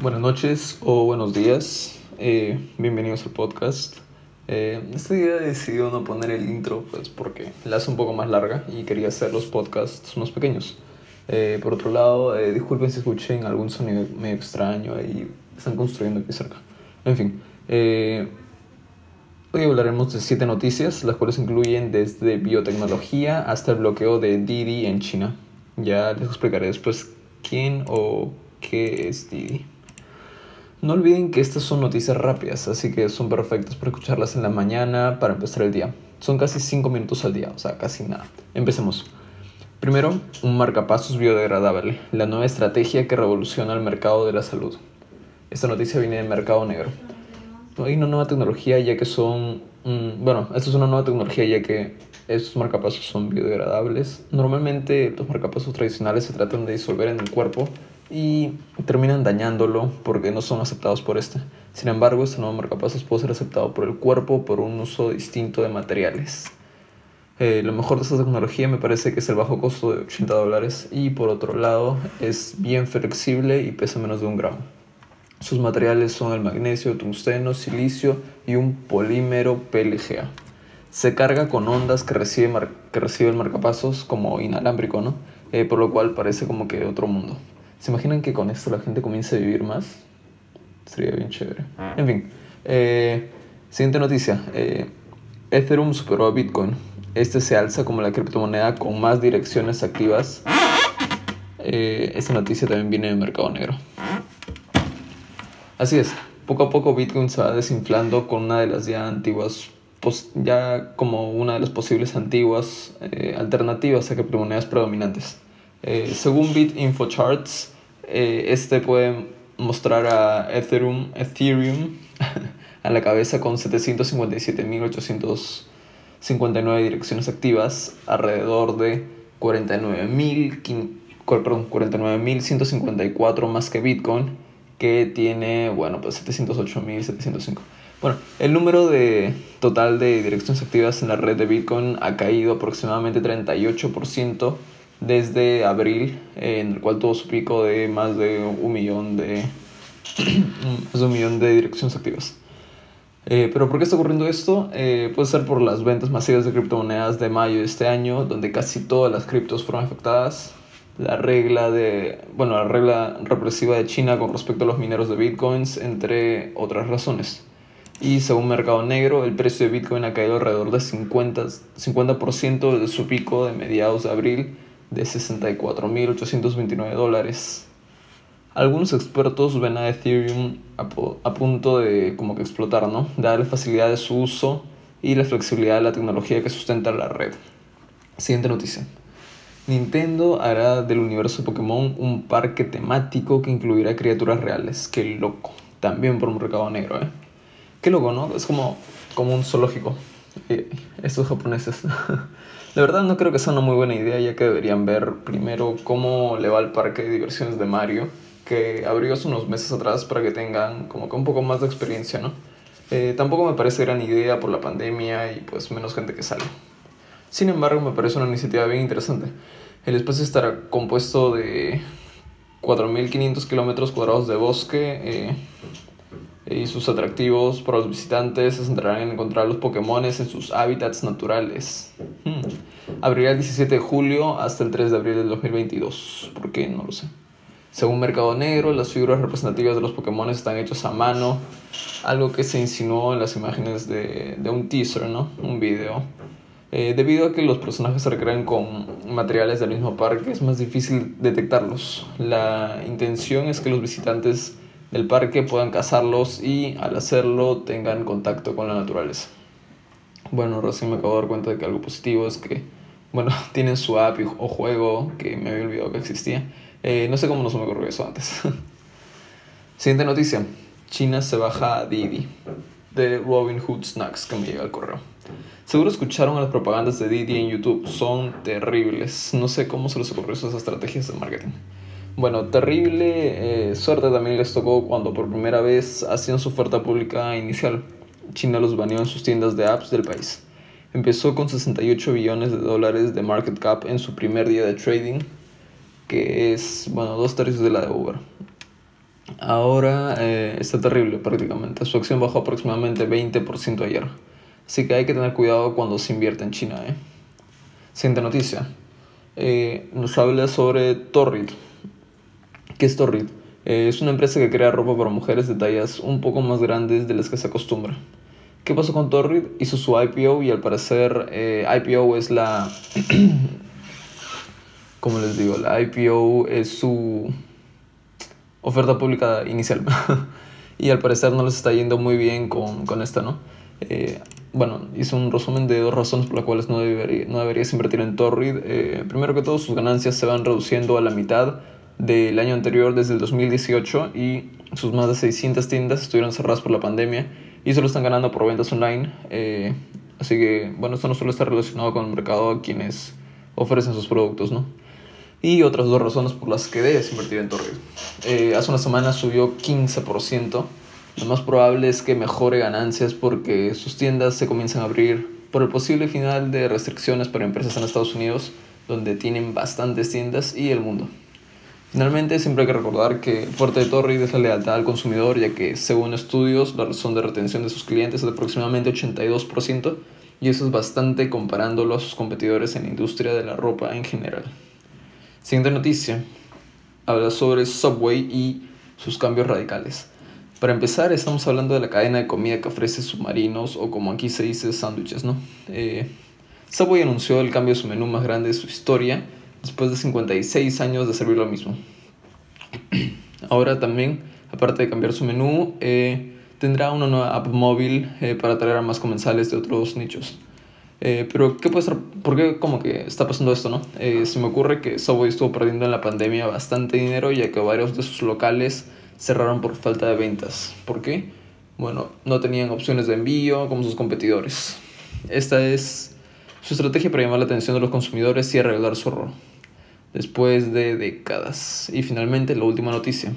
Buenas noches o buenos días, eh, bienvenidos al podcast. Eh, este día he decidido no poner el intro pues porque la hace un poco más larga y quería hacer los podcasts más pequeños. Eh, por otro lado, eh, disculpen si escuchen algún sonido medio extraño ahí están construyendo aquí cerca. En fin, eh, hoy hablaremos de siete noticias, las cuales incluyen desde biotecnología hasta el bloqueo de Didi en China. Ya les explicaré después quién o qué es Didi. No olviden que estas son noticias rápidas, así que son perfectas para escucharlas en la mañana para empezar el día. Son casi 5 minutos al día, o sea, casi nada. Empecemos. Primero, un marcapasos biodegradable, la nueva estrategia que revoluciona el mercado de la salud. Esta noticia viene del mercado negro. Hay una nueva tecnología ya que son... mm, bueno, esto es una nueva tecnología ya que estos marcapasos son biodegradables. Normalmente los marcapasos tradicionales se tratan de disolver en el cuerpo y terminan dañándolo porque no son aceptados por este. Sin embargo, este nuevo marcapasos puede ser aceptado por el cuerpo por un uso distinto de materiales. Eh, lo mejor de esta tecnología me parece que es el bajo costo de 80 dólares y por otro lado es bien flexible y pesa menos de un gramo. Sus materiales son el magnesio, tungsteno, silicio y un polímero PLGA. Se carga con ondas que recibe, que recibe el marcapasos como inalámbrico, ¿no? Eh, por lo cual parece como que otro mundo. ¿Se imaginan que con esto la gente comience a vivir más? Sería bien chévere. En fin, eh, siguiente noticia. Eh, Ethereum superó a Bitcoin. Este se alza como la criptomoneda con más direcciones activas. Eh, esta noticia también viene del mercado negro. Así es, poco a poco Bitcoin se va desinflando con una de las ya antiguas, pos- ya como una de las posibles antiguas eh, alternativas a criptomonedas predominantes. Eh, según BitInfoCharts, eh, este puede mostrar a Ethereum, Ethereum a la cabeza con 757.859 direcciones activas, alrededor de 49.000 quin- cu- perdón, 49.154 más que Bitcoin, que tiene, bueno, pues 708.705. Bueno, el número de total de direcciones activas en la red de Bitcoin ha caído aproximadamente 38% desde abril, eh, en el cual tuvo su pico de más de un millón de, más de, un millón de direcciones activas. Eh, pero ¿por qué está ocurriendo esto? Eh, puede ser por las ventas masivas de criptomonedas de mayo de este año, donde casi todas las criptos fueron afectadas. La regla de, bueno, la regla represiva de China con respecto a los mineros de bitcoins, entre otras razones. Y según Mercado Negro, el precio de Bitcoin ha caído alrededor de 50%, 50% desde su pico de mediados de abril de 64.829 dólares. Algunos expertos ven a Ethereum a, a punto de como que explotar, ¿no? Dada la facilidad de su uso y la flexibilidad de la tecnología que sustenta la red. Siguiente noticia. Nintendo hará del universo Pokémon un parque temático que incluirá criaturas reales. Qué loco. También por un mercado negro, ¿eh? Qué loco, ¿no? Es como, como un zoológico. Estos japoneses. La verdad no creo que sea una muy buena idea, ya que deberían ver primero cómo le va el parque de diversiones de Mario, que abrió hace unos meses atrás para que tengan como que un poco más de experiencia, ¿no? Eh, tampoco me parece gran idea por la pandemia y pues menos gente que sale. Sin embargo, me parece una iniciativa bien interesante. El espacio estará compuesto de 4.500 kilómetros cuadrados de bosque eh, y sus atractivos para los visitantes se centrarán en encontrar los Pokémones en sus hábitats naturales. Hmm. Abrirá el 17 de julio hasta el 3 de abril del 2022. ¿Por qué? No lo sé. Según Mercado Negro, las figuras representativas de los Pokémon están hechas a mano, algo que se insinuó en las imágenes de, de un teaser, ¿no? Un video. Eh, debido a que los personajes se recrean con materiales del mismo parque, es más difícil detectarlos. La intención es que los visitantes del parque puedan cazarlos y al hacerlo tengan contacto con la naturaleza. Bueno, recién me acabo de dar cuenta de que algo positivo es que, bueno, tienen su app o juego que me había olvidado que existía. Eh, no sé cómo no se me ocurrió eso antes. Siguiente noticia. China se baja a Didi de Robin Hood Snacks que me llega al correo. Seguro escucharon las propagandas de Didi en YouTube. Son terribles. No sé cómo se les ocurrió esas estrategias de marketing. Bueno, terrible eh, suerte también les tocó cuando por primera vez hacían su oferta pública inicial. China los baneó en sus tiendas de apps del país. Empezó con 68 billones de dólares de market cap en su primer día de trading, que es, bueno, dos tercios de la de Uber. ahora eh, está terrible prácticamente. Su acción bajó aproximadamente 20% ayer. Así que hay que tener cuidado cuando se invierte en China. ¿eh? Siguiente noticia. Eh, nos habla sobre Torrid. ¿Qué es Torrid? Eh, es una empresa que crea ropa para mujeres de tallas un poco más grandes de las que se acostumbra. ¿Qué pasó con Torrid? Hizo su IPO y al parecer eh, IPO es la... como les digo, la IPO es su oferta pública inicial. y al parecer no les está yendo muy bien con, con esta, ¿no? Eh, bueno, hizo un resumen de dos razones por las cuales no, debería, deberías invertir en Torrid. Eh, primero que todo, sus ganancias se van reduciendo a la mitad del año anterior desde el 2018 y sus más de 600 tiendas estuvieron cerradas por la pandemia y solo están ganando por ventas online. Eh, así que, bueno, esto no solo está relacionado con el mercado a quienes ofrecen sus productos, ¿no? Y otras dos razones por las que debes invertir en Torrid. Eh, hace una semana subió 15%. Lo más probable es que mejore ganancias porque sus tiendas se comienzan a abrir por el posible final de restricciones para empresas en Estados Unidos, donde tienen bastantes tiendas, y el mundo. Finalmente, siempre hay que recordar que el fuerte de Torrid es la lealtad al consumidor, ya que según estudios la razón de retención de sus clientes es de aproximadamente 82%, y eso es bastante comparándolo a sus competidores en la industria de la ropa en general. Siguiente noticia, habla sobre Subway y sus cambios radicales. Para empezar, estamos hablando de la cadena de comida que ofrece submarinos o como aquí se dice sándwiches, ¿no? Eh, Subway anunció el cambio de su menú más grande de su historia después de 56 años de servir lo mismo. Ahora también, aparte de cambiar su menú, eh, tendrá una nueva app móvil eh, para atraer a más comensales de otros nichos. Eh, pero, ¿qué puede ser? ¿Por qué como que está pasando esto, no? Se me ocurre que Subway estuvo perdiendo en la pandemia bastante dinero ya que varios de sus locales cerraron por falta de ventas. ¿Por qué? Bueno, no tenían opciones de envío como sus competidores. Esta es su estrategia para llamar la atención de los consumidores y arreglar su error. Después de décadas. Y finalmente, la última noticia.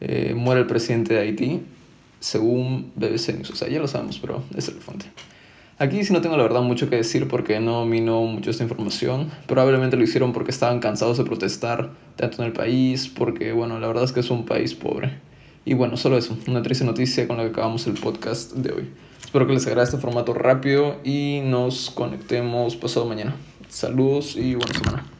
Eh, muere el presidente de Haití, según BBC News. O sea, ya lo sabemos, pero es el fuente. Aquí sí no tengo la verdad mucho que decir porque no domino mucho esta información. Probablemente lo hicieron porque estaban cansados de protestar tanto en el país, porque bueno, la verdad es que es un país pobre. Y bueno, solo eso, una triste noticia con la que acabamos el podcast de hoy. Espero que les agrade este formato rápido y nos conectemos pasado mañana. Saludos y buena semana.